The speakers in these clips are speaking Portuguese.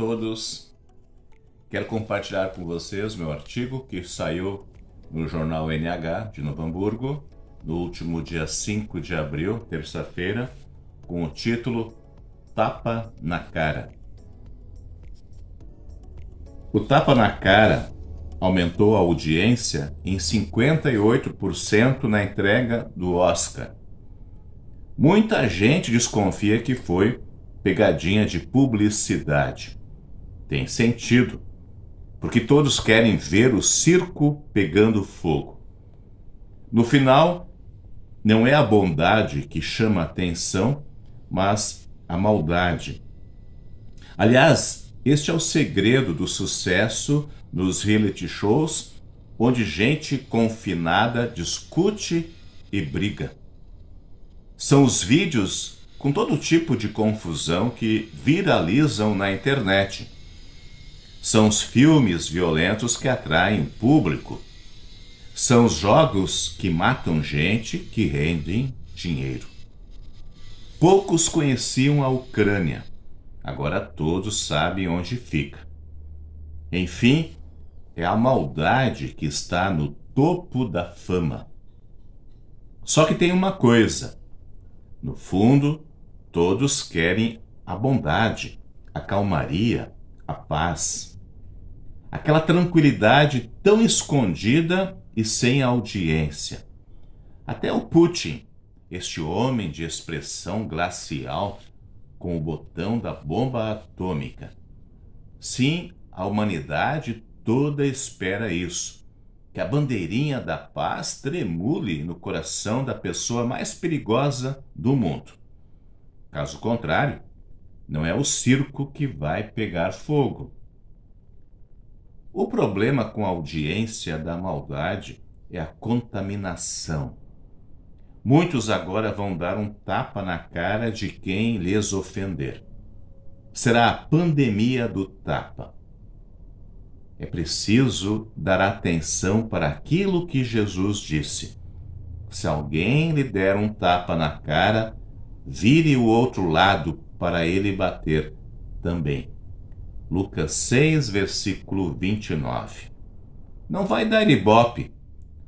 todos. Quero compartilhar com vocês meu artigo que saiu no jornal NH de Novo Hamburgo no último dia 5 de abril, terça-feira, com o título Tapa na Cara. O tapa na cara aumentou a audiência em 58% na entrega do Oscar. Muita gente desconfia que foi pegadinha de publicidade. Tem sentido, porque todos querem ver o circo pegando fogo. No final, não é a bondade que chama a atenção, mas a maldade. Aliás, este é o segredo do sucesso nos reality shows, onde gente confinada discute e briga. São os vídeos com todo tipo de confusão que viralizam na internet. São os filmes violentos que atraem público. São os jogos que matam gente que rendem dinheiro. Poucos conheciam a Ucrânia, agora todos sabem onde fica. Enfim, é a maldade que está no topo da fama. Só que tem uma coisa: no fundo, Todos querem a bondade, a calmaria, a paz. Aquela tranquilidade tão escondida e sem audiência. Até o Putin, este homem de expressão glacial, com o botão da bomba atômica. Sim, a humanidade toda espera isso. Que a bandeirinha da paz tremule no coração da pessoa mais perigosa do mundo. Caso contrário, não é o circo que vai pegar fogo. O problema com a audiência da maldade é a contaminação. Muitos agora vão dar um tapa na cara de quem lhes ofender. Será a pandemia do tapa. É preciso dar atenção para aquilo que Jesus disse. Se alguém lhe der um tapa na cara, vire o outro lado para ele bater também. Lucas 6, versículo 29. Não vai dar ibope,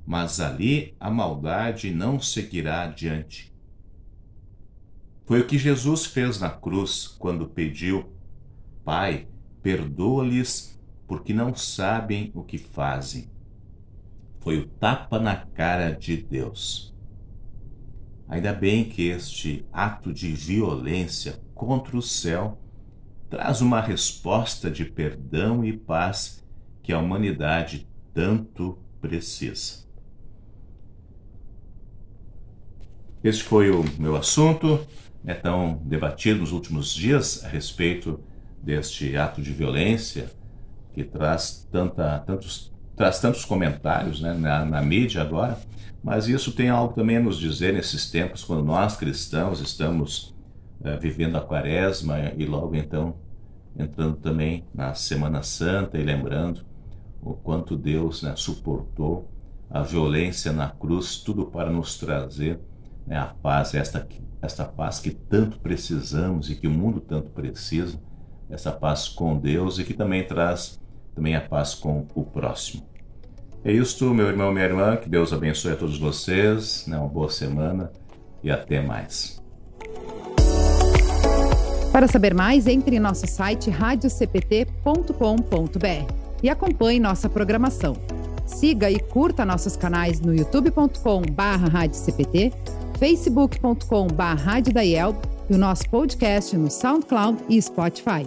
mas ali a maldade não seguirá adiante. Foi o que Jesus fez na cruz quando pediu: Pai, perdoa-lhes, porque não sabem o que fazem. Foi o tapa na cara de Deus. Ainda bem que este ato de violência contra o céu traz uma resposta de perdão e paz que a humanidade tanto precisa. Este foi o meu assunto, é tão debatido nos últimos dias a respeito deste ato de violência que traz, tanta, tantos, traz tantos comentários né, na, na mídia agora. Mas isso tem algo também a nos dizer nesses tempos, quando nós cristãos estamos uh, vivendo a quaresma e logo então entrando também na Semana Santa e lembrando o quanto Deus né, suportou a violência na cruz, tudo para nos trazer né, a paz, esta, esta paz que tanto precisamos e que o mundo tanto precisa, essa paz com Deus e que também traz também a paz com o próximo. É isso, meu irmão, minha irmã. Que Deus abençoe a todos vocês. Né? Uma boa semana e até mais. Para saber mais, entre em nosso site radiocpt.com.br e acompanhe nossa programação. Siga e curta nossos canais no youtube.com/radiocpt, facebook.com/radiodaiel e o nosso podcast no SoundCloud e Spotify.